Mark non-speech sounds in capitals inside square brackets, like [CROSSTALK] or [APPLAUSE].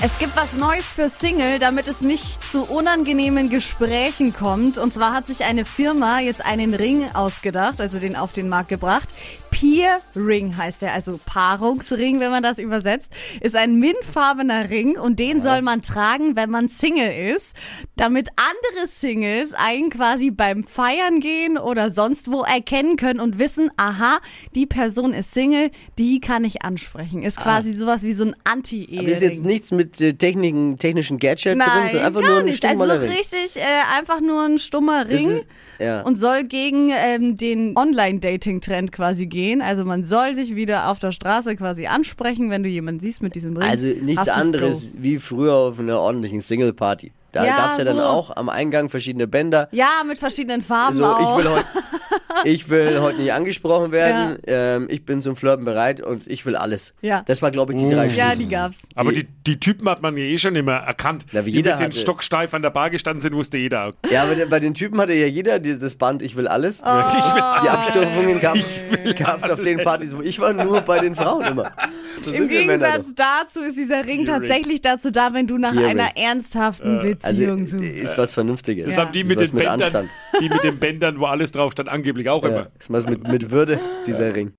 Es gibt was Neues für Single, damit es nicht zu unangenehmen Gesprächen kommt. Und zwar hat sich eine Firma jetzt einen Ring ausgedacht, also den auf den Markt gebracht. Peer Ring heißt er, also Paarungsring, wenn man das übersetzt, ist ein mintfarbener Ring und den soll man tragen, wenn man Single ist, damit andere Singles einen quasi beim Feiern gehen oder sonst wo erkennen können und wissen, aha, die Person ist Single, die kann ich ansprechen. Ist quasi sowas wie so ein Anti-Ehe. Aber ist jetzt nichts mit äh, Techniken, technischen Gadget Nein, drin, sondern einfach nur ein nicht. Also stummer so Ring. richtig, äh, einfach nur ein stummer Ring ist- ja. und soll gegen ähm, den Online-Dating-Trend quasi gehen. Also man soll sich wieder auf der Straße quasi ansprechen, wenn du jemanden siehst mit diesem Ring. Also nichts anderes wie früher auf einer ordentlichen Single-Party. Da Ja, gab's ja dann so. auch am Eingang verschiedene Bänder. Ja, mit verschiedenen Farben So, auch. ich will heute [LAUGHS] ich will heute nicht angesprochen werden. Ähm, ich bin zum Flirten bereit und ich will alles. Ja. Das war, glaube ich, die drei ja, Stufen. die gab's. Aber die, die Typen hat man ja eh schon immer erkannt. Na, wie die jeder ein bisschen hatte- stocksteif an der Bar gestanden sind, wusste jeder. Ja, aber der- bei den Typen hatte ja jeder dieses Band, ich will alles. Oh. Die Abstufungen gab es [LAUGHS] auf den Partys, wo ich war, nur bei den Frauen immer. [LAUGHS] So Im Gegensatz dazu ist dieser Ring tatsächlich dazu da, wenn du nach Peer einer Ring. ernsthaften doch. Also Beziehung suchst. ist was Vernünftiges. Das Ja. haben die mit den mit Bändern, Anstand. Die mit den Bändern, wo alles drauf stand, angeblich auch Ja, immer. ist was mit, mit Würde, dieser Ring.